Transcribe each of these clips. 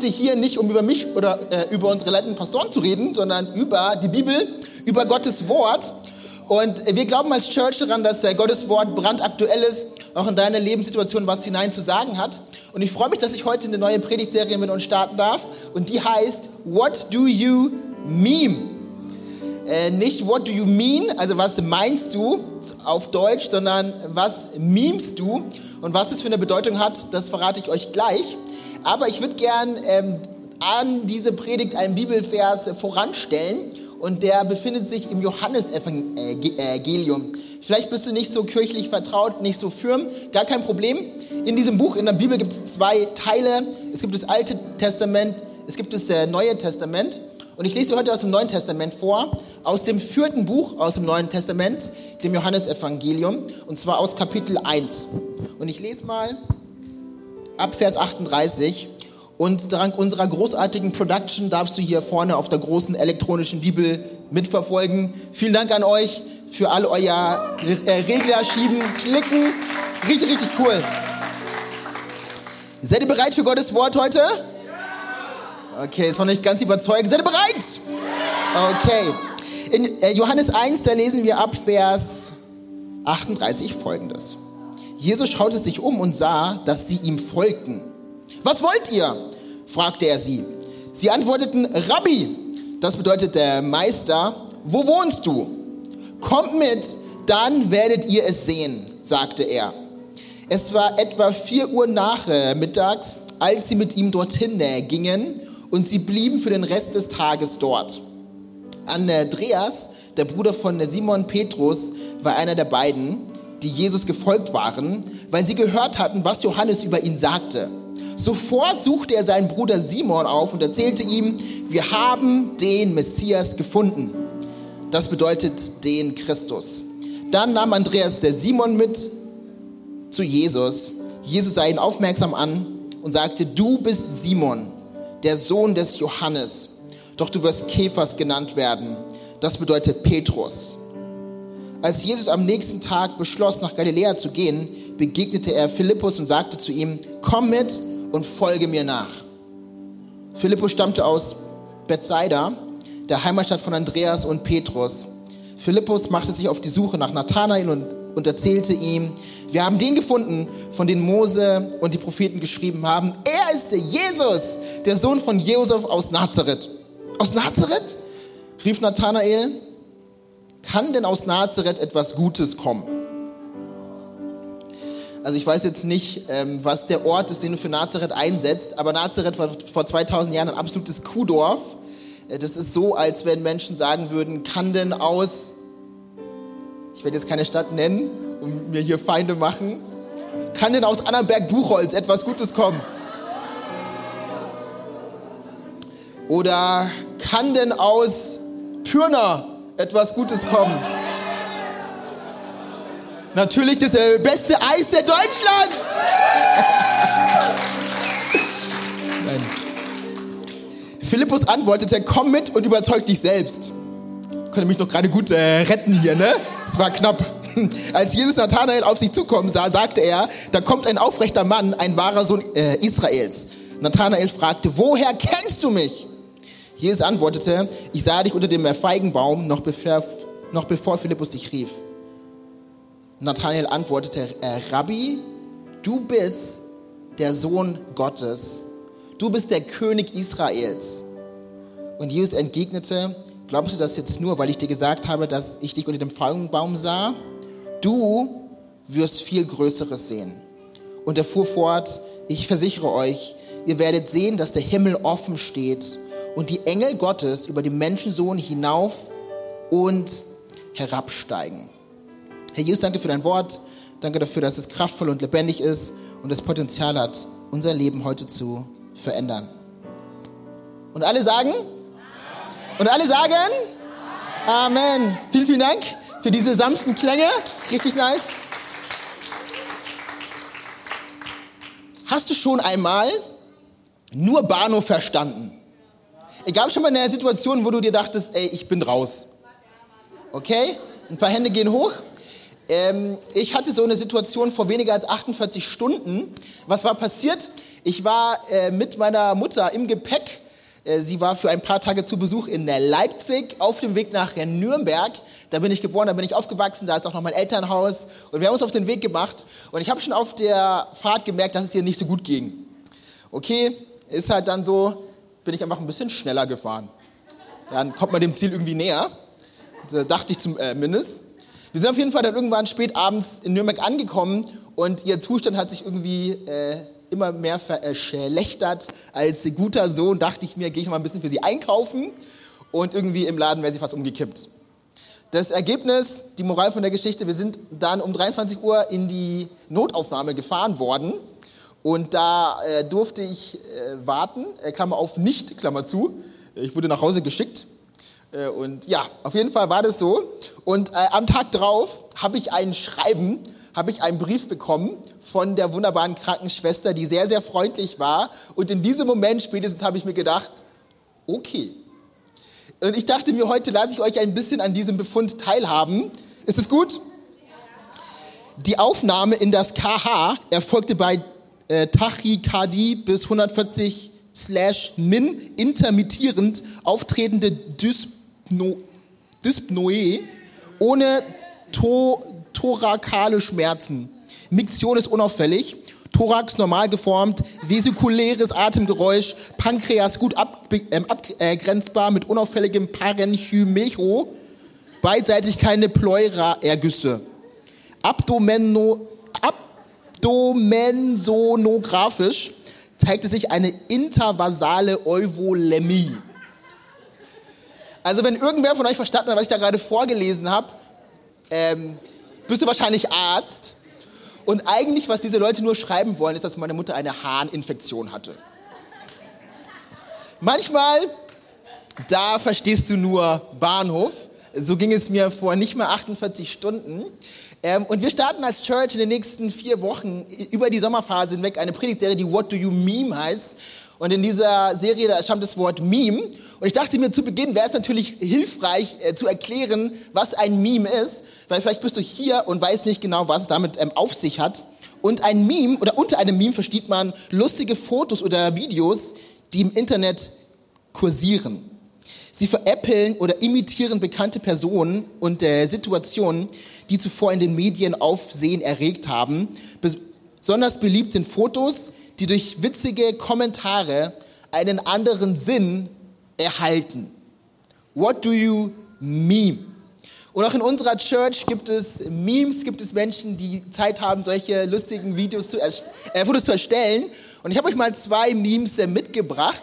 heute hier nicht, um über mich oder äh, über unsere leitenden Pastoren zu reden, sondern über die Bibel, über Gottes Wort. Und wir glauben als Church daran, dass äh, Gottes Wort brandaktuell ist, auch in deine Lebenssituation was hinein zu sagen hat. Und ich freue mich, dass ich heute eine neue Predigtserie mit uns starten darf. Und die heißt What do you meme? Äh, nicht What do you mean, also was meinst du auf Deutsch, sondern was memest du? Und was das für eine Bedeutung hat, das verrate ich euch gleich. Aber ich würde gern ähm, an diese Predigt einen Bibelvers voranstellen und der befindet sich im Johannesevangelium. Vielleicht bist du nicht so kirchlich vertraut, nicht so firm, gar kein Problem. In diesem Buch, in der Bibel gibt es zwei Teile. Es gibt das Alte Testament, es gibt das äh, Neue Testament. Und ich lese dir heute aus dem Neuen Testament vor, aus dem vierten Buch aus dem Neuen Testament, dem Johannesevangelium, und zwar aus Kapitel 1. Und ich lese mal ab Vers 38. Und dank unserer großartigen Production darfst du hier vorne auf der großen elektronischen Bibel mitverfolgen. Vielen Dank an euch für all euer äh, Regler schieben, klicken. Richtig, richtig cool. Seid ihr bereit für Gottes Wort heute? Okay, ist noch nicht ganz überzeugend. Seid ihr bereit? Okay. In äh, Johannes 1, da lesen wir ab Vers 38 folgendes. Jesus schaute sich um und sah, dass sie ihm folgten. Was wollt ihr? fragte er sie. Sie antworteten, Rabbi, das bedeutet der Meister, wo wohnst du? Kommt mit, dann werdet ihr es sehen, sagte er. Es war etwa vier Uhr nachmittags, als sie mit ihm dorthin gingen und sie blieben für den Rest des Tages dort. Andreas, der Bruder von Simon Petrus, war einer der beiden, die Jesus gefolgt waren, weil sie gehört hatten, was Johannes über ihn sagte. Sofort suchte er seinen Bruder Simon auf und erzählte ihm, wir haben den Messias gefunden. Das bedeutet den Christus. Dann nahm Andreas der Simon mit zu Jesus. Jesus sah ihn aufmerksam an und sagte, du bist Simon, der Sohn des Johannes. Doch du wirst Käfers genannt werden. Das bedeutet Petrus. Als Jesus am nächsten Tag beschloss, nach Galiläa zu gehen, begegnete er Philippus und sagte zu ihm, komm mit und folge mir nach. Philippus stammte aus Bethsaida, der Heimatstadt von Andreas und Petrus. Philippus machte sich auf die Suche nach Nathanael und, und erzählte ihm, wir haben den gefunden, von dem Mose und die Propheten geschrieben haben. Er ist der Jesus, der Sohn von Josef aus Nazareth. Aus Nazareth? rief Nathanael kann denn aus Nazareth etwas Gutes kommen? Also ich weiß jetzt nicht, ähm, was der Ort ist, den du für Nazareth einsetzt, aber Nazareth war vor 2000 Jahren ein absolutes Kuhdorf. Äh, das ist so, als wenn Menschen sagen würden, kann denn aus, ich werde jetzt keine Stadt nennen und mir hier Feinde machen, kann denn aus Annaberg-Buchholz etwas Gutes kommen? Oder kann denn aus Pürner etwas Gutes kommen. Natürlich das äh, beste Eis der Deutschlands. Philippus antwortete, komm mit und überzeug dich selbst. Ich konnte mich noch gerade gut äh, retten hier, ne? Es war knapp. Als Jesus Nathanael auf sich zukommen sah, sagte er, da kommt ein aufrechter Mann, ein wahrer Sohn äh, Israels. Nathanael fragte, woher kennst du mich? Jesus antwortete, ich sah dich unter dem Feigenbaum, noch bevor, noch bevor Philippus dich rief. Nathanael antwortete, äh, Rabbi, du bist der Sohn Gottes. Du bist der König Israels. Und Jesus entgegnete, glaubst du das jetzt nur, weil ich dir gesagt habe, dass ich dich unter dem Feigenbaum sah? Du wirst viel Größeres sehen. Und er fuhr fort, ich versichere euch, ihr werdet sehen, dass der Himmel offen steht und die Engel Gottes über den Menschensohn hinauf und herabsteigen. Herr Jesus, danke für dein Wort. Danke dafür, dass es kraftvoll und lebendig ist und das Potenzial hat, unser Leben heute zu verändern. Und alle sagen? Und alle sagen Amen. Vielen, vielen Dank für diese sanften Klänge. Richtig nice. Hast du schon einmal nur Bahnhof verstanden? Egal schon mal in der Situation, wo du dir dachtest, ey, ich bin raus. Okay? Ein paar Hände gehen hoch. Ähm, ich hatte so eine Situation vor weniger als 48 Stunden. Was war passiert? Ich war äh, mit meiner Mutter im Gepäck. Äh, sie war für ein paar Tage zu Besuch in Leipzig auf dem Weg nach Nürnberg. Da bin ich geboren, da bin ich aufgewachsen, da ist auch noch mein Elternhaus. Und wir haben uns auf den Weg gemacht. Und ich habe schon auf der Fahrt gemerkt, dass es ihr nicht so gut ging. Okay, ist halt dann so, bin ich einfach ein bisschen schneller gefahren. Dann kommt man dem Ziel irgendwie näher. Da dachte ich zumindest. Wir sind auf jeden Fall dann irgendwann spät abends in Nürnberg angekommen und ihr Zustand hat sich irgendwie äh, immer mehr verschlechtert. Als guter Sohn dachte ich mir, gehe ich mal ein bisschen für sie einkaufen und irgendwie im Laden wäre sie fast umgekippt. Das Ergebnis, die Moral von der Geschichte, wir sind dann um 23 Uhr in die Notaufnahme gefahren worden und da äh, durfte ich äh, warten, äh, Klammer auf, nicht, Klammer zu. Ich wurde nach Hause geschickt äh, und ja, auf jeden Fall war das so. Und äh, am Tag drauf habe ich ein Schreiben, habe ich einen Brief bekommen von der wunderbaren Krankenschwester, die sehr, sehr freundlich war. Und in diesem Moment spätestens habe ich mir gedacht, okay. Und ich dachte mir, heute lasse ich euch ein bisschen an diesem Befund teilhaben. Ist es gut? Die Aufnahme in das KH erfolgte bei äh, Tachykardie bis 140 slash min intermittierend auftretende Dyspnoe Dyspno, Dyspnoe ohne to, thorakale Schmerzen. Miktion ist unauffällig. Thorax normal geformt, vesikuläres Atemgeräusch, Pankreas gut ähm, abgrenzbar äh, mit unauffälligem Parenchymecho, beidseitig keine Pleura-Ergüsse. Abdomeno, abdomensonografisch zeigte sich eine intervasale Euvolemie. Also wenn irgendwer von euch verstanden hat, was ich da gerade vorgelesen habe, ähm, bist du wahrscheinlich Arzt. Und eigentlich, was diese Leute nur schreiben wollen, ist, dass meine Mutter eine Harninfektion hatte. Manchmal, da verstehst du nur Bahnhof. So ging es mir vor nicht mal 48 Stunden. Ähm, und wir starten als Church in den nächsten vier Wochen über die Sommerphase hinweg eine Predigtserie, die What Do You Meme heißt. Und in dieser Serie, da stammt das Wort Meme. Und ich dachte mir zu Beginn, wäre es natürlich hilfreich äh, zu erklären, was ein Meme ist, weil vielleicht bist du hier und weißt nicht genau, was es damit ähm, auf sich hat. Und ein Meme oder unter einem Meme versteht man lustige Fotos oder Videos, die im Internet kursieren. Sie veräppeln oder imitieren bekannte Personen und äh, Situationen, die zuvor in den Medien Aufsehen erregt haben. Besonders beliebt sind Fotos, die durch witzige Kommentare einen anderen Sinn erhalten. What do you meme? Und auch in unserer Church gibt es Memes, gibt es Menschen, die Zeit haben, solche lustigen Videos zu äh, Fotos zu erstellen. Und ich habe euch mal zwei Memes äh, mitgebracht.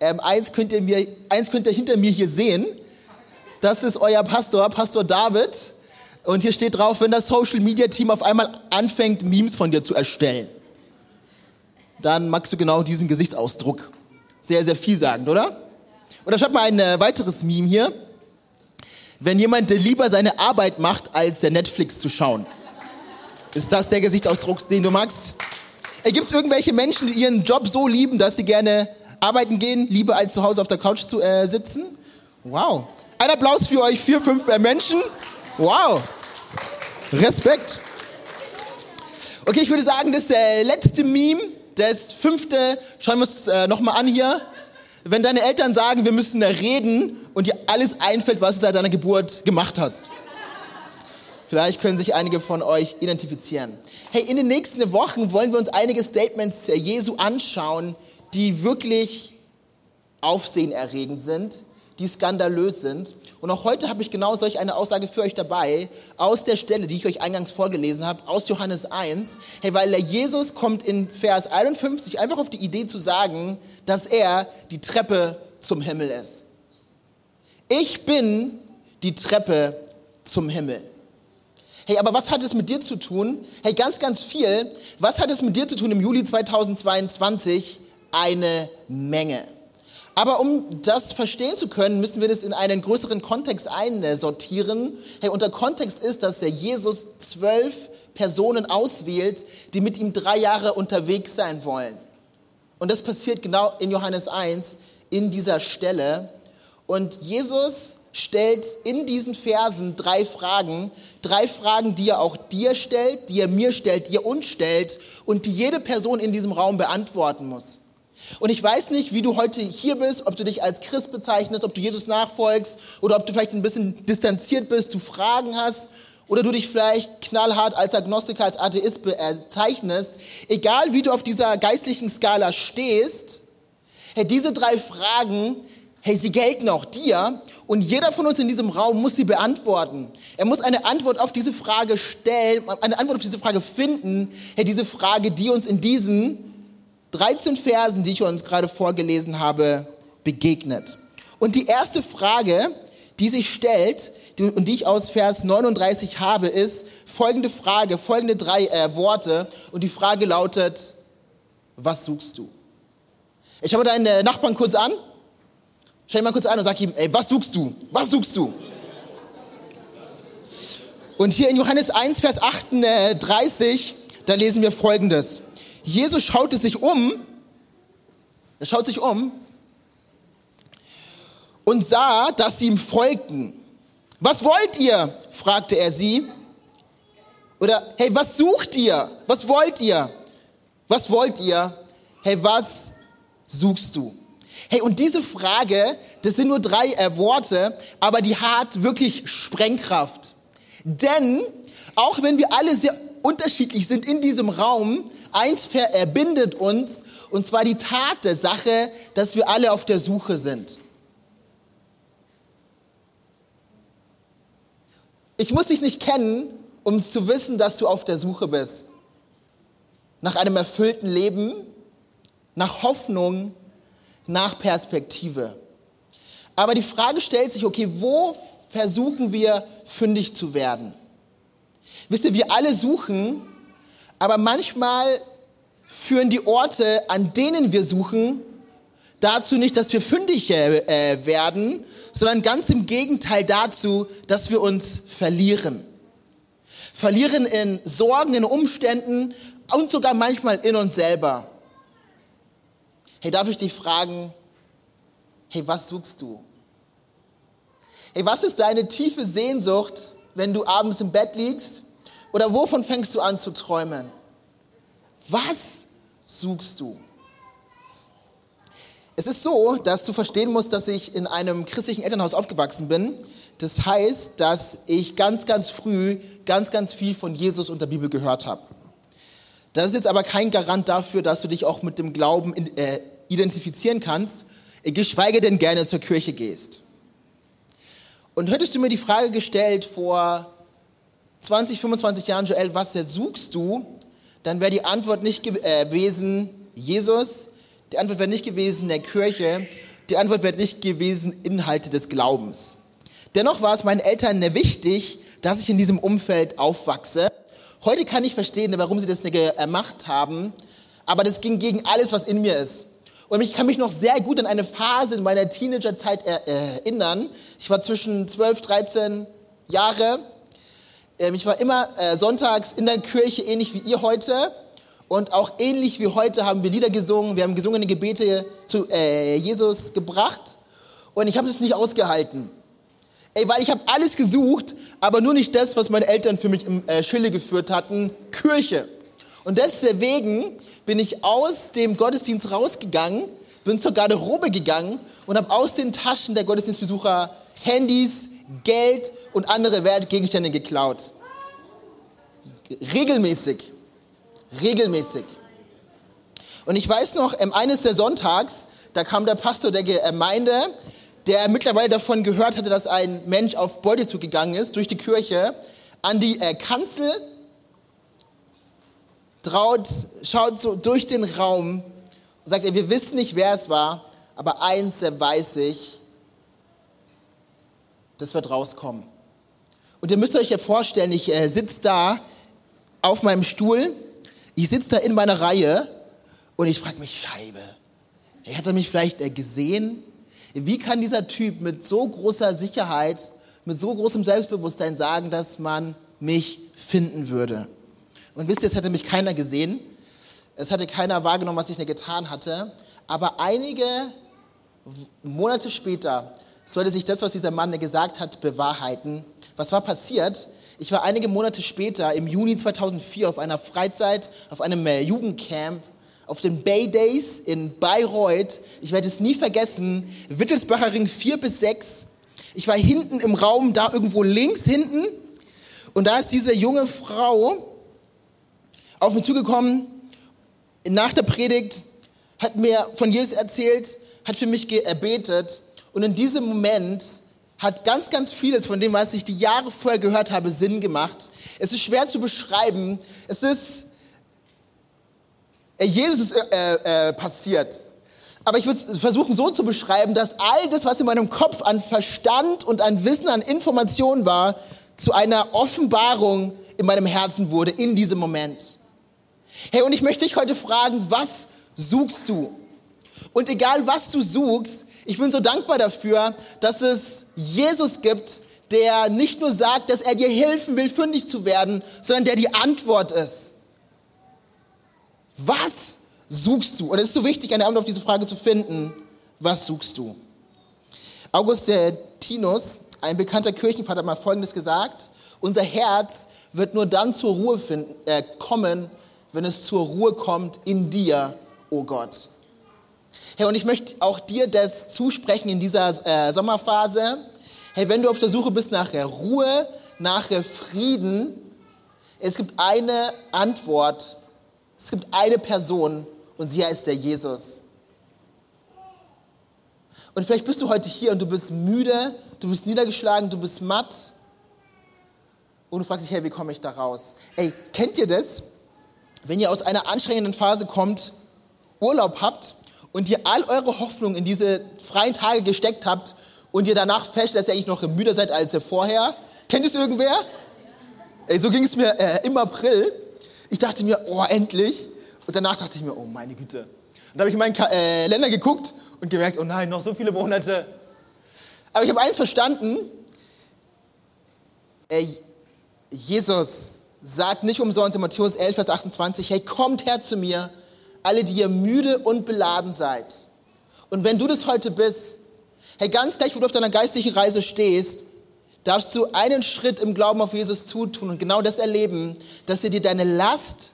Ähm, eins, könnt ihr mir, eins könnt ihr hinter mir hier sehen. Das ist euer Pastor, Pastor David. Und hier steht drauf, wenn das Social Media Team auf einmal anfängt, Memes von dir zu erstellen dann magst du genau diesen Gesichtsausdruck. Sehr, sehr vielsagend, oder? Oder schau mal ein äh, weiteres Meme hier. Wenn jemand lieber seine Arbeit macht, als der Netflix zu schauen. Ist das der Gesichtsausdruck, den du magst? Gibt es irgendwelche Menschen, die ihren Job so lieben, dass sie gerne arbeiten gehen, lieber als zu Hause auf der Couch zu äh, sitzen? Wow. Ein Applaus für euch, vier, fünf äh, Menschen. Wow. Respekt. Okay, ich würde sagen, das äh, letzte Meme das fünfte, schauen wir uns äh, nochmal an hier. Wenn deine Eltern sagen, wir müssen reden und dir alles einfällt, was du seit deiner Geburt gemacht hast. Vielleicht können sich einige von euch identifizieren. Hey, in den nächsten Wochen wollen wir uns einige Statements Jesu anschauen, die wirklich aufsehenerregend sind, die skandalös sind. Und auch heute habe ich genau solch eine Aussage für euch dabei, aus der Stelle, die ich euch eingangs vorgelesen habe, aus Johannes 1. Hey, weil Jesus kommt in Vers 51 einfach auf die Idee zu sagen, dass er die Treppe zum Himmel ist. Ich bin die Treppe zum Himmel. Hey, aber was hat es mit dir zu tun? Hey, ganz, ganz viel. Was hat es mit dir zu tun im Juli 2022? Eine Menge. Aber um das verstehen zu können, müssen wir das in einen größeren Kontext einsortieren. Hey, und der Kontext ist, dass der Jesus zwölf Personen auswählt, die mit ihm drei Jahre unterwegs sein wollen. Und das passiert genau in Johannes 1, in dieser Stelle. Und Jesus stellt in diesen Versen drei Fragen, drei Fragen, die er auch dir stellt, die er mir stellt, die er uns stellt und die jede Person in diesem Raum beantworten muss. Und ich weiß nicht, wie du heute hier bist, ob du dich als Christ bezeichnest, ob du Jesus nachfolgst oder ob du vielleicht ein bisschen distanziert bist, du Fragen hast oder du dich vielleicht knallhart als Agnostiker, als Atheist bezeichnest. Egal wie du auf dieser geistlichen Skala stehst, hey, diese drei Fragen, hey, sie gelten auch dir und jeder von uns in diesem Raum muss sie beantworten. Er muss eine Antwort auf diese Frage stellen, eine Antwort auf diese Frage finden, hey, diese Frage, die uns in diesen 13 Versen, die ich uns gerade vorgelesen habe, begegnet. Und die erste Frage, die sich stellt und die ich aus Vers 39 habe, ist folgende Frage, folgende drei äh, Worte. Und die Frage lautet, was suchst du? Ich habe deinen äh, Nachbarn kurz an. Schau ihn mal kurz an und sag ihm, ey, was suchst du? Was suchst du? Und hier in Johannes 1, Vers 38, da lesen wir folgendes. Jesus schaute sich um, er schaut sich um und sah, dass sie ihm folgten. Was wollt ihr? fragte er sie. Oder, hey, was sucht ihr? Was wollt ihr? Was wollt ihr? Hey, was suchst du? Hey, und diese Frage, das sind nur drei äh, Worte, aber die hat wirklich Sprengkraft. Denn auch wenn wir alle sehr unterschiedlich sind in diesem Raum, eins verbindet uns, und zwar die Tat der Sache, dass wir alle auf der Suche sind. Ich muss dich nicht kennen, um zu wissen, dass du auf der Suche bist. Nach einem erfüllten Leben, nach Hoffnung, nach Perspektive. Aber die Frage stellt sich, okay, wo versuchen wir fündig zu werden? Wisst ihr, wir alle suchen aber manchmal führen die Orte, an denen wir suchen, dazu nicht, dass wir fündig äh, werden, sondern ganz im Gegenteil dazu, dass wir uns verlieren. Verlieren in Sorgen, in Umständen und sogar manchmal in uns selber. Hey, darf ich dich fragen, hey, was suchst du? Hey, was ist deine tiefe Sehnsucht, wenn du abends im Bett liegst oder wovon fängst du an zu träumen? Was suchst du? Es ist so, dass du verstehen musst, dass ich in einem christlichen Elternhaus aufgewachsen bin. Das heißt, dass ich ganz, ganz früh ganz, ganz viel von Jesus und der Bibel gehört habe. Das ist jetzt aber kein Garant dafür, dass du dich auch mit dem Glauben äh, identifizieren kannst, geschweige denn gerne zur Kirche gehst. Und hättest du mir die Frage gestellt vor 20, 25 Jahren, Joel, was suchst du? Dann wäre die Antwort nicht äh, gewesen, Jesus. Die Antwort wäre nicht gewesen, der Kirche. Die Antwort wäre nicht gewesen, Inhalte des Glaubens. Dennoch war es meinen Eltern wichtig, dass ich in diesem Umfeld aufwachse. Heute kann ich verstehen, warum sie das gemacht haben, aber das ging gegen alles, was in mir ist. Und ich kann mich noch sehr gut an eine Phase in meiner Teenagerzeit erinnern. Ich war zwischen 12, 13 Jahre ich war immer äh, sonntags in der Kirche, ähnlich wie ihr heute. Und auch ähnlich wie heute haben wir Lieder gesungen. Wir haben gesungene Gebete zu äh, Jesus gebracht. Und ich habe es nicht ausgehalten. Ey, weil ich habe alles gesucht, aber nur nicht das, was meine Eltern für mich im äh, Schille geführt hatten, Kirche. Und deswegen bin ich aus dem Gottesdienst rausgegangen, bin zur Garderobe gegangen und habe aus den Taschen der Gottesdienstbesucher Handys, Geld und andere Wertgegenstände geklaut. Regelmäßig. Regelmäßig. Und ich weiß noch, eines der Sonntags, da kam der Pastor der Gemeinde, der mittlerweile davon gehört hatte, dass ein Mensch auf Beutezug gegangen ist, durch die Kirche, an die äh, Kanzel, traut, schaut so durch den Raum und sagt, wir wissen nicht, wer es war, aber eins weiß ich, das wird rauskommen. Und ihr müsst euch ja vorstellen, ich äh, sitze da auf meinem Stuhl, ich sitze da in meiner Reihe und ich frage mich, Scheibe, Hey, hat er mich vielleicht äh, gesehen? Wie kann dieser Typ mit so großer Sicherheit, mit so großem Selbstbewusstsein sagen, dass man mich finden würde? Und wisst ihr, es hätte mich keiner gesehen. Es hatte keiner wahrgenommen, was ich da getan hatte. Aber einige Monate später sollte sich das, was dieser Mann gesagt hat, bewahrheiten. Was war passiert? Ich war einige Monate später, im Juni 2004, auf einer Freizeit, auf einem äh, Jugendcamp, auf den Bay Days in Bayreuth. Ich werde es nie vergessen. Wittelsbacher Ring 4 bis 6. Ich war hinten im Raum, da irgendwo links hinten. Und da ist diese junge Frau auf mich zugekommen, nach der Predigt, hat mir von Jesus erzählt, hat für mich erbetet. Und in diesem Moment hat ganz, ganz vieles von dem, was ich die Jahre vorher gehört habe, Sinn gemacht. Es ist schwer zu beschreiben. Es ist, äh, Jesus ist äh, äh, passiert. Aber ich würde versuchen so zu beschreiben, dass all das, was in meinem Kopf an Verstand und an Wissen, an Informationen war, zu einer Offenbarung in meinem Herzen wurde in diesem Moment. Hey, und ich möchte dich heute fragen, was suchst du? Und egal was du suchst, ich bin so dankbar dafür, dass es Jesus gibt, der nicht nur sagt, dass er dir helfen will, fündig zu werden, sondern der die Antwort ist. Was suchst du? Und es ist so wichtig, eine Antwort auf diese Frage zu finden. Was suchst du? Augustinus, ein bekannter Kirchenvater, hat mal Folgendes gesagt. Unser Herz wird nur dann zur Ruhe finden, äh, kommen, wenn es zur Ruhe kommt in dir, o oh Gott. Hey, und ich möchte auch dir das zusprechen in dieser äh, Sommerphase. Hey, wenn du auf der Suche bist nach Ruhe, nach Frieden, es gibt eine Antwort, es gibt eine Person und sie heißt der Jesus. Und vielleicht bist du heute hier und du bist müde, du bist niedergeschlagen, du bist matt und du fragst dich, hey, wie komme ich da raus? Ey, kennt ihr das? Wenn ihr aus einer anstrengenden Phase kommt, Urlaub habt und ihr all eure Hoffnung in diese freien Tage gesteckt habt und ihr danach feststellt, dass ihr eigentlich noch müder seid als ihr vorher. Kennt es irgendwer? Ey, so ging es mir äh, im April. Ich dachte mir, oh, endlich. Und danach dachte ich mir, oh, meine Güte. Und da habe ich in meinen Ka äh, geguckt und gemerkt, oh nein, noch so viele Monate. Aber ich habe eins verstanden. Ey, Jesus sagt nicht umsonst in Matthäus 11, Vers 28, hey, kommt her zu mir, alle, die ihr müde und beladen seid. Und wenn du das heute bist, hey, ganz gleich, wo du auf deiner geistlichen Reise stehst, darfst du einen Schritt im Glauben auf Jesus zutun und genau das erleben, dass er dir deine Last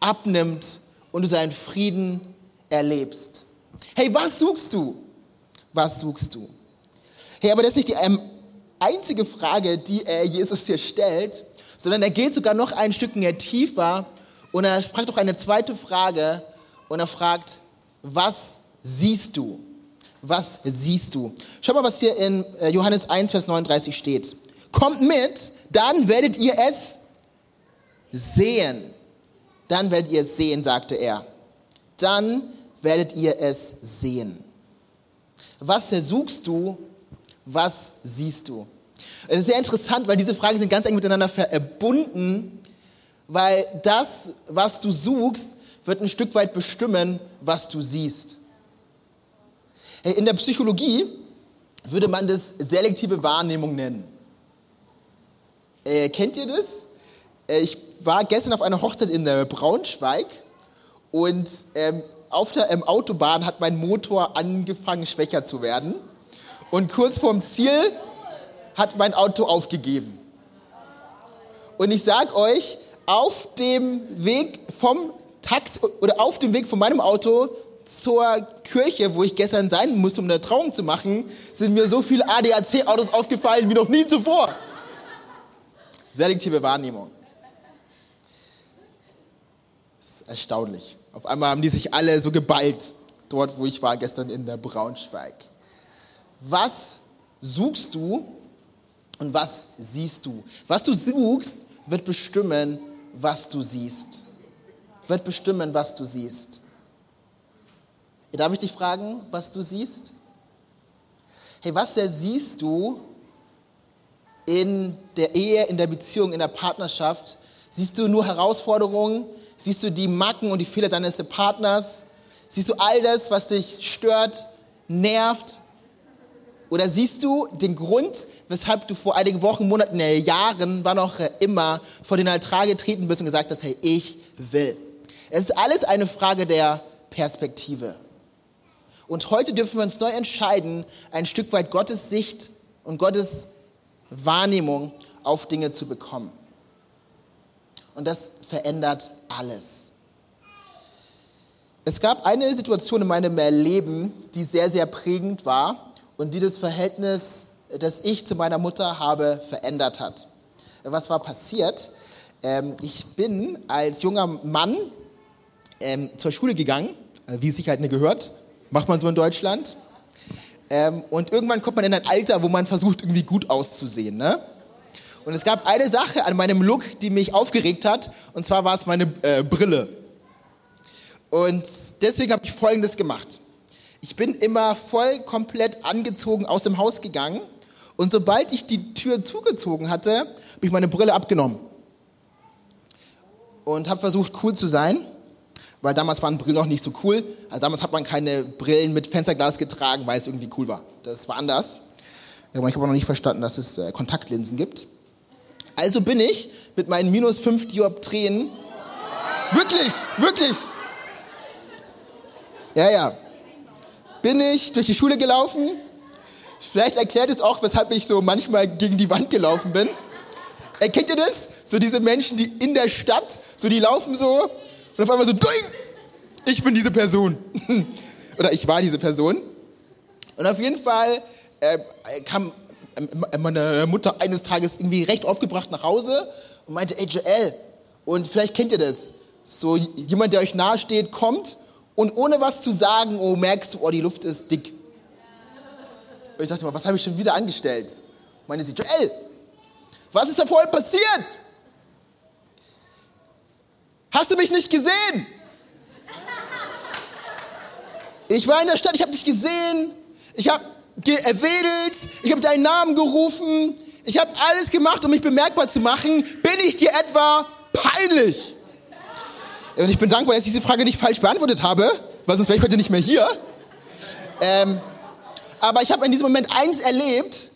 abnimmt und du seinen Frieden erlebst. Hey, was suchst du? Was suchst du? Hey, aber das ist nicht die ähm, einzige Frage, die äh, Jesus hier stellt, sondern er geht sogar noch ein Stück tiefer und er fragt auch eine zweite Frage und er fragt, was siehst du? Was siehst du? Schau mal, was hier in äh, Johannes 1, Vers 39 steht. Kommt mit, dann werdet ihr es sehen. Dann werdet ihr es sehen, sagte er. Dann werdet ihr es sehen. Was suchst du? Was siehst du? Es ist sehr interessant, weil diese Fragen sind ganz eng miteinander verbunden weil das, was du suchst, wird ein Stück weit bestimmen, was du siehst. In der Psychologie würde man das selektive Wahrnehmung nennen. Äh, kennt ihr das? Äh, ich war gestern auf einer Hochzeit in Braunschweig und ähm, auf der ähm, Autobahn hat mein Motor angefangen schwächer zu werden und kurz vorm Ziel hat mein Auto aufgegeben. Und ich sag euch, auf dem Weg vom Taxi oder auf dem Weg von meinem Auto zur Kirche, wo ich gestern sein musste, um eine Trauung zu machen, sind mir so viele ADAC-Autos aufgefallen wie noch nie zuvor. Selektive Wahrnehmung. Das ist erstaunlich. Auf einmal haben die sich alle so geballt, dort, wo ich war gestern in der Braunschweig. Was suchst du und was siehst du? Was du suchst, wird bestimmen, was du siehst. Wird bestimmen, was du siehst. Darf ich dich fragen, was du siehst? Hey, was siehst du in der Ehe, in der Beziehung, in der Partnerschaft? Siehst du nur Herausforderungen? Siehst du die Macken und die Fehler deines Partners? Siehst du all das, was dich stört, nervt? Oder siehst du den Grund, weshalb du vor einigen Wochen, Monaten, Jahren, wann auch immer, vor den Altar getreten bist und gesagt hast, hey, ich will. Es ist alles eine Frage der Perspektive. Und heute dürfen wir uns neu entscheiden, ein Stück weit Gottes Sicht und Gottes Wahrnehmung auf Dinge zu bekommen. Und das verändert alles. Es gab eine Situation in meinem Leben, die sehr, sehr prägend war und die das Verhältnis, das ich zu meiner Mutter habe, verändert hat. Was war passiert? Ähm, ich bin als junger Mann ähm, zur Schule gegangen, äh, wie es sich halt nicht gehört, macht man so in Deutschland. Ähm, und irgendwann kommt man in ein Alter, wo man versucht, irgendwie gut auszusehen. Ne? Und es gab eine Sache an meinem Look, die mich aufgeregt hat, und zwar war es meine äh, Brille. Und deswegen habe ich Folgendes gemacht. Ich bin immer voll komplett angezogen aus dem Haus gegangen und sobald ich die Tür zugezogen hatte, habe ich meine Brille abgenommen und habe versucht cool zu sein weil damals waren Brillen noch nicht so cool. Also damals hat man keine Brillen mit Fensterglas getragen, weil es irgendwie cool war. Das war anders. ich habe noch nicht verstanden, dass es äh, Kontaktlinsen gibt. Also bin ich mit meinen minus 5 Dioptrien, wirklich, wirklich, ja, ja, bin ich durch die Schule gelaufen. Vielleicht erklärt es auch, weshalb ich so manchmal gegen die Wand gelaufen bin. Erkennt ihr das? So diese Menschen, die in der Stadt, so die laufen so und auf einmal so, Doing! ich bin diese Person. Oder ich war diese Person. Und auf jeden Fall äh, kam äh, meine Mutter eines Tages irgendwie recht aufgebracht nach Hause und meinte, ey Joel, und vielleicht kennt ihr das, so jemand, der euch nahesteht, kommt und ohne was zu sagen, oh, merkst du, oh, die Luft ist dick. Und ich dachte mal, was habe ich schon wieder angestellt? Meinte sie, Joel, was ist da vorhin passiert? Hast du mich nicht gesehen? Ich war in der Stadt, ich habe dich gesehen, ich habe erwedelt, ich habe deinen Namen gerufen, ich habe alles gemacht, um mich bemerkbar zu machen. Bin ich dir etwa peinlich? Und ich bin dankbar, dass ich diese Frage nicht falsch beantwortet habe, weil sonst wäre ich heute nicht mehr hier. Ähm, aber ich habe in diesem Moment eins erlebt,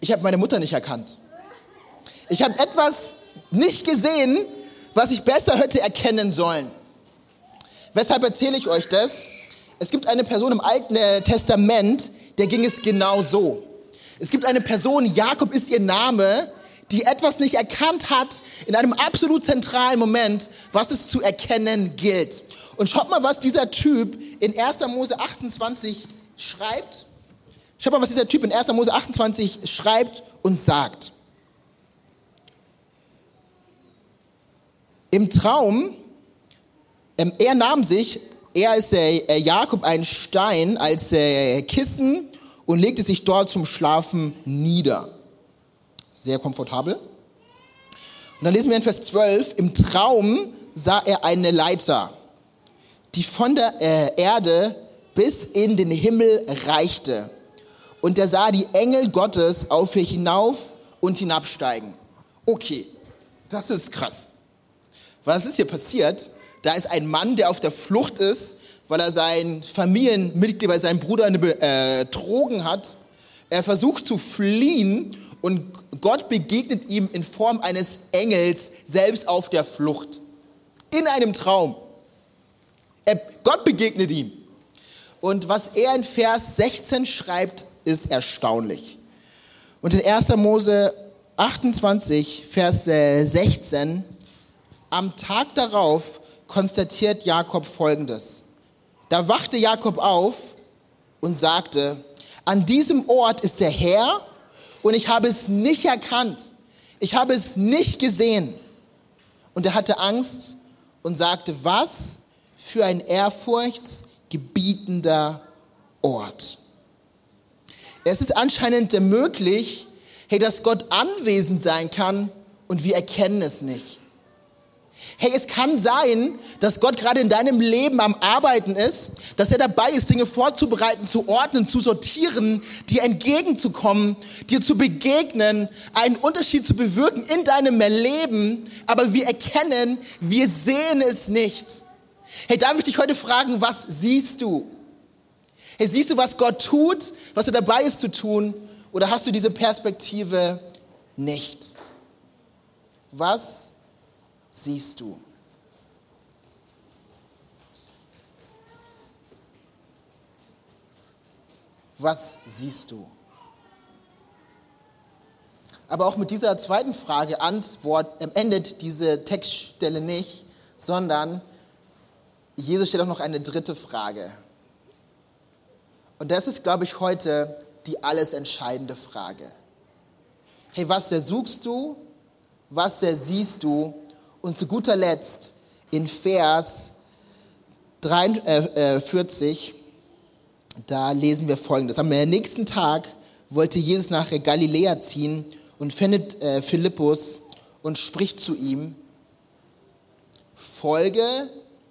ich habe meine Mutter nicht erkannt. Ich habe etwas nicht gesehen, was ich besser hätte erkennen sollen. Weshalb erzähle ich euch das? Es gibt eine Person im Alten Testament, der ging es genau so. Es gibt eine Person, Jakob ist ihr Name, die etwas nicht erkannt hat in einem absolut zentralen Moment, was es zu erkennen gilt. Und schaut mal, was dieser Typ in 1. Mose 28 schreibt. Schaut mal, was dieser Typ in 1. Mose 28 schreibt und sagt. Im Traum, ähm, er nahm sich, er ist äh, Jakob, ein Stein als äh, Kissen und legte sich dort zum Schlafen nieder. Sehr komfortabel. Und dann lesen wir in Vers 12, im Traum sah er eine Leiter, die von der äh, Erde bis in den Himmel reichte. Und er sah die Engel Gottes auf ihr hinauf und hinabsteigen. Okay, das ist krass. Was ist hier passiert? Da ist ein Mann, der auf der Flucht ist, weil er sein Familienmitglied, weil sein Bruder betrogen äh, hat. Er versucht zu fliehen und Gott begegnet ihm in Form eines Engels selbst auf der Flucht. In einem Traum. Er, Gott begegnet ihm. Und was er in Vers 16 schreibt, ist erstaunlich. Und in 1. Mose 28, Vers 16 am Tag darauf konstatiert Jakob Folgendes. Da wachte Jakob auf und sagte, an diesem Ort ist der Herr und ich habe es nicht erkannt. Ich habe es nicht gesehen. Und er hatte Angst und sagte, was für ein ehrfurchtsgebietender Ort. Es ist anscheinend möglich, hey, dass Gott anwesend sein kann und wir erkennen es nicht. Hey, es kann sein, dass Gott gerade in deinem Leben am Arbeiten ist, dass er dabei ist, Dinge vorzubereiten, zu ordnen, zu sortieren, dir entgegenzukommen, dir zu begegnen, einen Unterschied zu bewirken in deinem Leben, aber wir erkennen, wir sehen es nicht. Hey, darf ich dich heute fragen, was siehst du? Hey, siehst du, was Gott tut, was er dabei ist zu tun? Oder hast du diese Perspektive nicht? Was siehst du? Was siehst du? Aber auch mit dieser zweiten Frage Antwort ähm, endet diese Textstelle nicht, sondern Jesus stellt auch noch eine dritte Frage. Und das ist, glaube ich, heute die alles entscheidende Frage. Hey, was suchst du? Was siehst du? Und zu guter Letzt in Vers 43, da lesen wir folgendes. Am nächsten Tag wollte Jesus nach Galiläa ziehen und findet äh, Philippus und spricht zu ihm, folge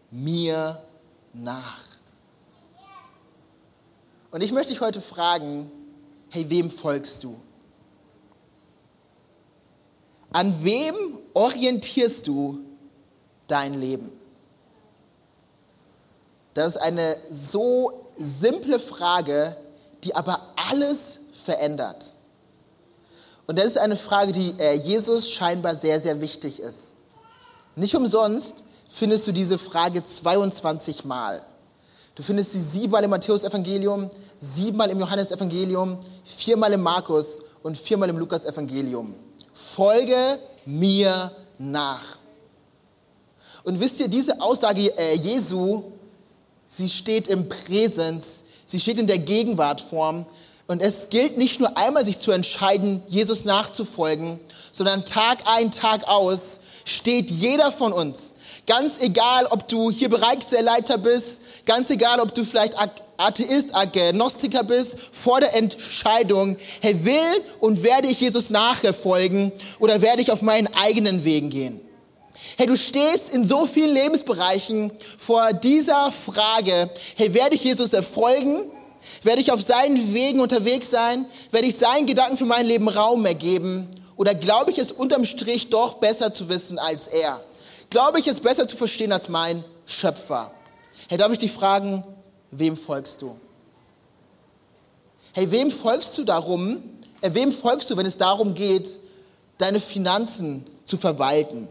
mir nach. Und ich möchte dich heute fragen, hey, wem folgst du? An wem orientierst du dein Leben? Das ist eine so simple Frage, die aber alles verändert. Und das ist eine Frage, die äh, Jesus scheinbar sehr, sehr wichtig ist. Nicht umsonst findest du diese Frage 22 Mal. Du findest sie siebenmal im Matthäus-Evangelium, siebenmal im Johannes-Evangelium, viermal im Markus und viermal im Lukas-Evangelium. Folge mir nach. Und wisst ihr, diese Aussage äh, Jesu, sie steht im Präsens, sie steht in der Gegenwartform. Und es gilt nicht nur einmal, sich zu entscheiden, Jesus nachzufolgen, sondern Tag ein, Tag aus steht jeder von uns. Ganz egal, ob du hier Bereichsleiter bist, ganz egal, ob du vielleicht Atheist, Agnostiker bist, vor der Entscheidung, hey, will und werde ich Jesus nachfolgen oder werde ich auf meinen eigenen Wegen gehen? Hey, du stehst in so vielen Lebensbereichen vor dieser Frage, hey, werde ich Jesus erfolgen werde ich auf seinen Wegen unterwegs sein? Werde ich seinen Gedanken für mein Leben Raum ergeben? Oder glaube ich es unterm Strich doch besser zu wissen als er? Glaube ich es besser zu verstehen als mein Schöpfer? Hey, darf ich dich fragen, wem folgst du? Hey, wem folgst du darum? Äh, wem folgst du, wenn es darum geht, deine Finanzen zu verwalten?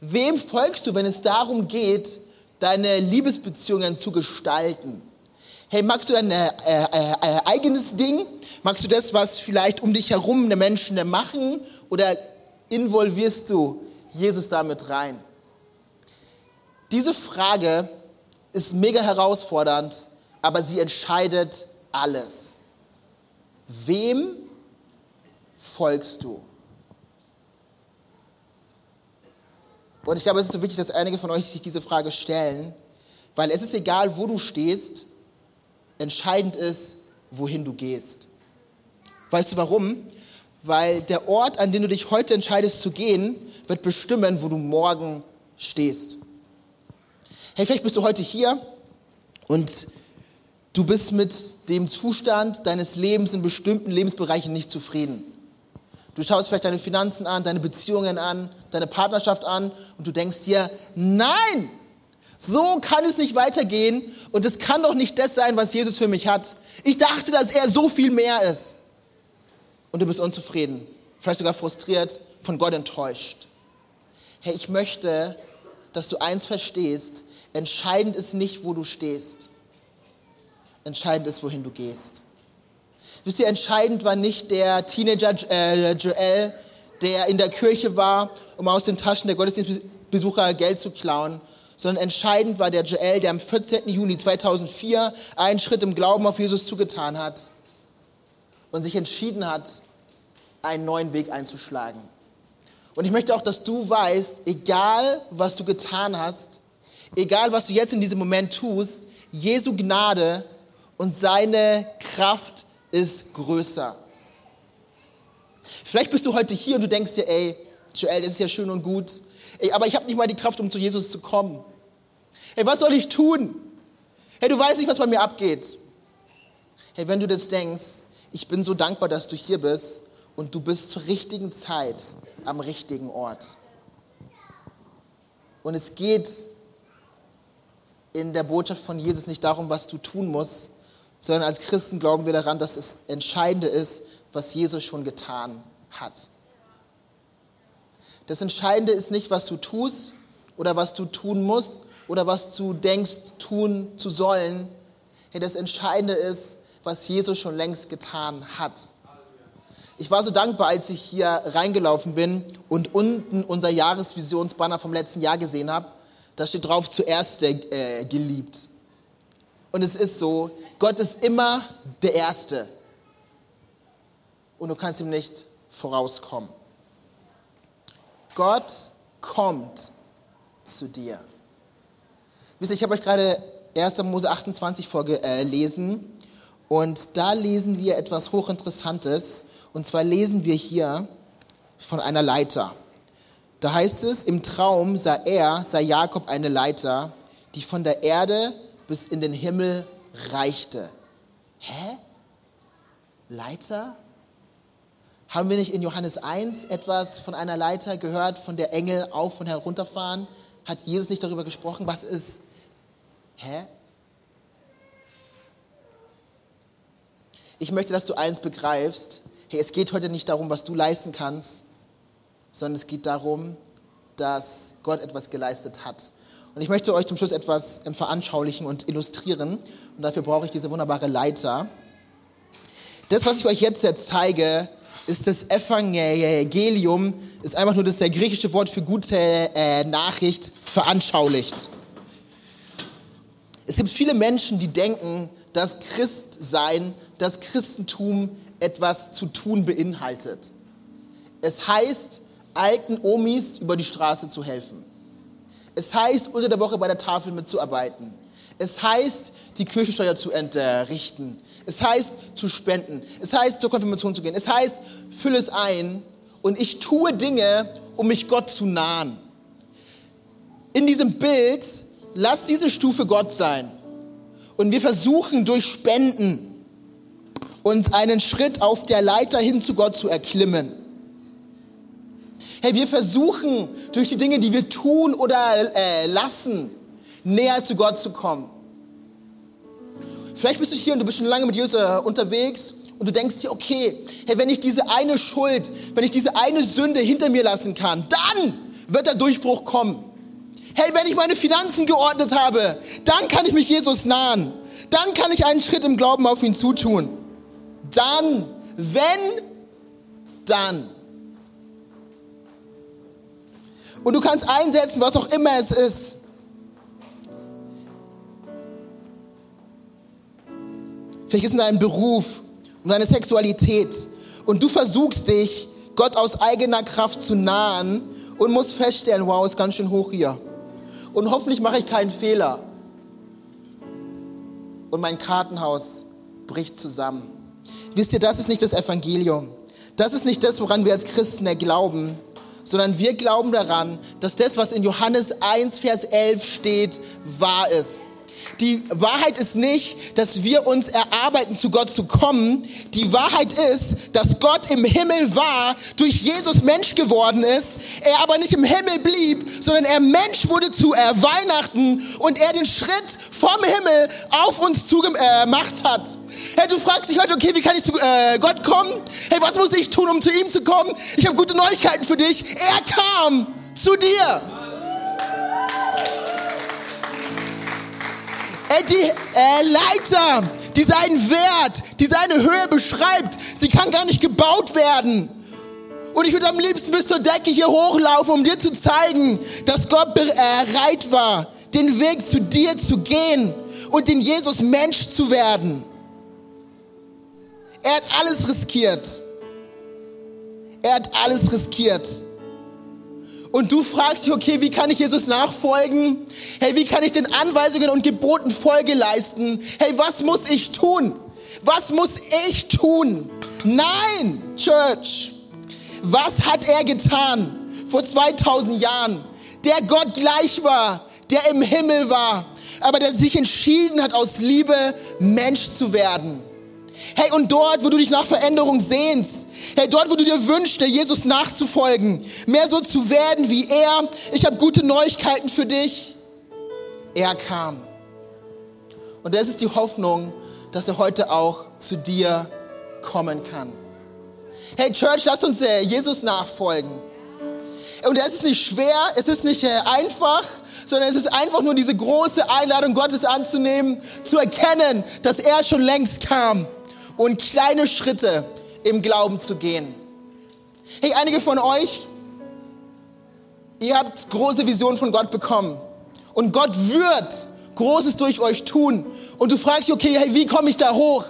Wem folgst du, wenn es darum geht, deine Liebesbeziehungen zu gestalten? Hey, magst du dein äh, äh, äh, eigenes Ding? Magst du das, was vielleicht um dich herum eine Menschen machen? Oder involvierst du Jesus damit rein? Diese Frage ist mega herausfordernd, aber sie entscheidet alles. Wem folgst du? Und ich glaube, es ist so wichtig, dass einige von euch sich diese Frage stellen, weil es ist egal, wo du stehst, entscheidend ist, wohin du gehst. Weißt du warum? Weil der Ort, an den du dich heute entscheidest zu gehen, wird bestimmen, wo du morgen stehst. Hey, vielleicht bist du heute hier und du bist mit dem Zustand deines Lebens in bestimmten Lebensbereichen nicht zufrieden. Du schaust vielleicht deine Finanzen an, deine Beziehungen an, deine Partnerschaft an und du denkst dir, nein, so kann es nicht weitergehen und es kann doch nicht das sein, was Jesus für mich hat. Ich dachte, dass er so viel mehr ist. Und du bist unzufrieden, vielleicht sogar frustriert, von Gott enttäuscht. Hey, ich möchte, dass du eins verstehst. Entscheidend ist nicht, wo du stehst. Entscheidend ist, wohin du gehst. Wisst ihr, entscheidend war nicht der Teenager äh, Joel, der in der Kirche war, um aus den Taschen der Gottesdienstbesucher Geld zu klauen, sondern entscheidend war der Joel, der am 14. Juni 2004 einen Schritt im Glauben auf Jesus zugetan hat und sich entschieden hat, einen neuen Weg einzuschlagen. Und ich möchte auch, dass du weißt, egal was du getan hast, egal was du jetzt in diesem Moment tust, Jesu Gnade und seine Kraft ist größer. Vielleicht bist du heute hier und du denkst dir, ey, Joel, das ist ja schön und gut, Ey, aber ich habe nicht mal die Kraft, um zu Jesus zu kommen. Hey, was soll ich tun? Hey, du weißt nicht, was bei mir abgeht. Hey, wenn du das denkst, ich bin so dankbar, dass du hier bist und du bist zur richtigen Zeit am richtigen Ort. Und es geht in der Botschaft von Jesus nicht darum, was du tun musst, sondern als Christen glauben wir daran, dass das Entscheidende ist, was Jesus schon getan hat. Das Entscheidende ist nicht, was du tust oder was du tun musst oder was du denkst, tun zu sollen. Hey, das Entscheidende ist, was Jesus schon längst getan hat. Ich war so dankbar, als ich hier reingelaufen bin und unten unser Jahresvisionsbanner vom letzten Jahr gesehen habe. Da steht drauf, zuerst äh, geliebt. Und es ist so, Gott ist immer der Erste. Und du kannst ihm nicht vorauskommen. Gott kommt zu dir. Wisst ihr, ich habe euch gerade 1. Mose 28 vorgelesen und da lesen wir etwas Hochinteressantes. Und zwar lesen wir hier von einer Leiter. Da heißt es, im Traum sah er, sah Jakob eine Leiter, die von der Erde bis in den Himmel reichte. Hä? Leiter? Haben wir nicht in Johannes 1 etwas von einer Leiter gehört, von der Engel auf und herunterfahren? Hat Jesus nicht darüber gesprochen? Was ist? Hä? Ich möchte, dass du eins begreifst. Hey, es geht heute nicht darum, was du leisten kannst, sondern es geht darum, dass Gott etwas geleistet hat. Und ich möchte euch zum Schluss etwas veranschaulichen und illustrieren. Und dafür brauche ich diese wunderbare Leiter. Das, was ich euch jetzt, jetzt zeige, ist das Evangelium, ist einfach nur das griechische Wort für gute äh, Nachricht veranschaulicht. Es gibt viele Menschen, die denken, dass Christsein, das Christentum etwas zu tun beinhaltet. Es heißt, alten Omis über die Straße zu helfen. Es heißt, unter der Woche bei der Tafel mitzuarbeiten. Es heißt, die Kirchensteuer zu entrichten. Es heißt, zu spenden. Es heißt, zur Konfirmation zu gehen. Es heißt, fülle es ein und ich tue Dinge, um mich Gott zu nahen. In diesem Bild, lass diese Stufe Gott sein. Und wir versuchen durch Spenden uns einen Schritt auf der Leiter hin zu Gott zu erklimmen. Hey, wir versuchen durch die Dinge, die wir tun oder äh, lassen, näher zu Gott zu kommen. Vielleicht bist du hier und du bist schon lange mit Jesus äh, unterwegs und du denkst dir, okay, hey, wenn ich diese eine Schuld, wenn ich diese eine Sünde hinter mir lassen kann, dann wird der Durchbruch kommen. Hey, wenn ich meine Finanzen geordnet habe, dann kann ich mich Jesus nahen. Dann kann ich einen Schritt im Glauben auf ihn zutun. Dann, wenn, dann. Und du kannst einsetzen, was auch immer es ist. Vielleicht ist es dein Beruf, um deine Sexualität. Und du versuchst dich Gott aus eigener Kraft zu nahen und musst feststellen, wow, ist ganz schön hoch hier. Und hoffentlich mache ich keinen Fehler. Und mein Kartenhaus bricht zusammen. Wisst ihr, das ist nicht das Evangelium. Das ist nicht das, woran wir als Christen glauben, sondern wir glauben daran, dass das, was in Johannes 1, Vers 11 steht, wahr ist. Die Wahrheit ist nicht, dass wir uns erarbeiten, zu Gott zu kommen. Die Wahrheit ist, dass Gott im Himmel war, durch Jesus Mensch geworden ist, er aber nicht im Himmel blieb, sondern er Mensch wurde zu äh, Weihnachten und er den Schritt vom Himmel auf uns zugemacht äh, hat. Hey, du fragst dich heute, okay, wie kann ich zu äh, Gott kommen? Hey, was muss ich tun, um zu ihm zu kommen? Ich habe gute Neuigkeiten für dich. Er kam zu dir. Die äh, Leiter, die seinen Wert, die seine Höhe beschreibt, sie kann gar nicht gebaut werden. Und ich würde am liebsten bis zur Decke hier hochlaufen, um dir zu zeigen, dass Gott bereit war, den Weg zu dir zu gehen und in Jesus Mensch zu werden. Er hat alles riskiert. Er hat alles riskiert. Und du fragst dich, okay, wie kann ich Jesus nachfolgen? Hey, wie kann ich den Anweisungen und Geboten Folge leisten? Hey, was muss ich tun? Was muss ich tun? Nein, Church. Was hat er getan vor 2000 Jahren? Der Gott gleich war, der im Himmel war, aber der sich entschieden hat, aus Liebe Mensch zu werden. Hey, und dort, wo du dich nach Veränderung sehnst, hey, dort, wo du dir wünschst, Jesus nachzufolgen, mehr so zu werden wie er, ich habe gute Neuigkeiten für dich. Er kam. Und das ist die Hoffnung, dass er heute auch zu dir kommen kann. Hey Church, lasst uns äh, Jesus nachfolgen. Und es ist nicht schwer, es ist nicht äh, einfach, sondern es ist einfach nur diese große Einladung Gottes anzunehmen, zu erkennen, dass er schon längst kam und kleine Schritte im Glauben zu gehen. Hey, einige von euch, ihr habt große Visionen von Gott bekommen und Gott wird Großes durch euch tun. Und du fragst dich, okay, hey, wie komme ich da hoch?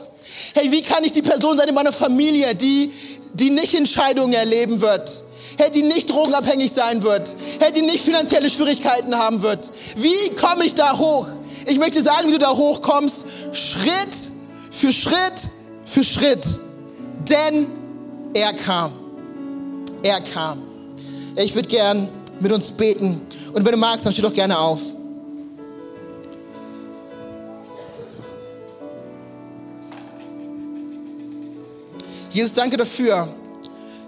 Hey, wie kann ich die Person sein in meiner Familie, die, die nicht Entscheidungen erleben wird? Hey, die nicht drogenabhängig sein wird. Hey, die nicht finanzielle Schwierigkeiten haben wird. Wie komme ich da hoch? Ich möchte sagen, wie du da hochkommst, Schritt für Schritt für Schritt. Denn er kam. Er kam. Ich würde gern mit uns beten. Und wenn du magst, dann steh doch gerne auf. Jesus, danke dafür,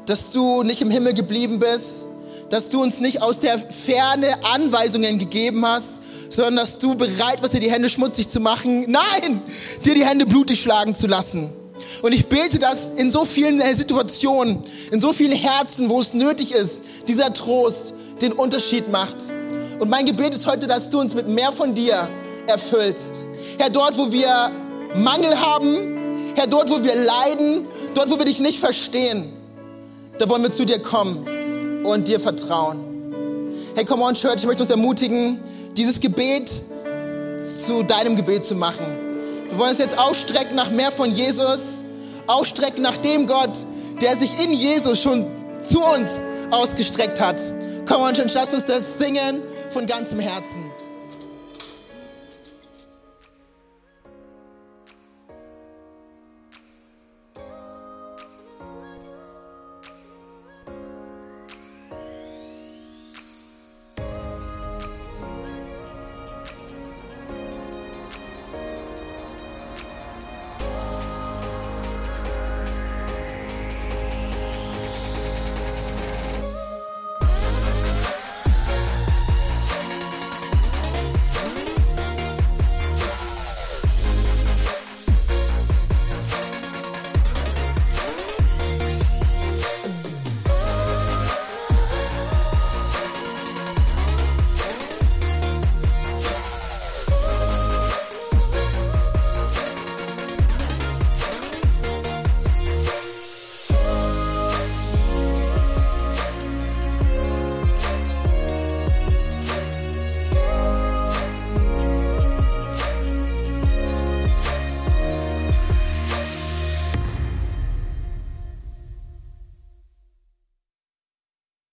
dass du nicht im Himmel geblieben bist, dass du uns nicht aus der Ferne Anweisungen gegeben hast, sondern dass du bereit warst, dir die Hände schmutzig zu machen. Nein, dir die Hände blutig schlagen zu lassen. Und ich bete, dass in so vielen Situationen, in so vielen Herzen, wo es nötig ist, dieser Trost den Unterschied macht. Und mein Gebet ist heute, dass du uns mit mehr von dir erfüllst. Herr, dort, wo wir Mangel haben, Herr, dort, wo wir leiden, dort, wo wir dich nicht verstehen, da wollen wir zu dir kommen und dir vertrauen. Hey, come on, Church, ich möchte uns ermutigen, dieses Gebet zu deinem Gebet zu machen. Wir wollen uns jetzt ausstrecken nach mehr von Jesus, ausstrecken nach dem Gott, der sich in Jesus schon zu uns ausgestreckt hat. On, Church, lasst uns das singen von ganzem Herzen.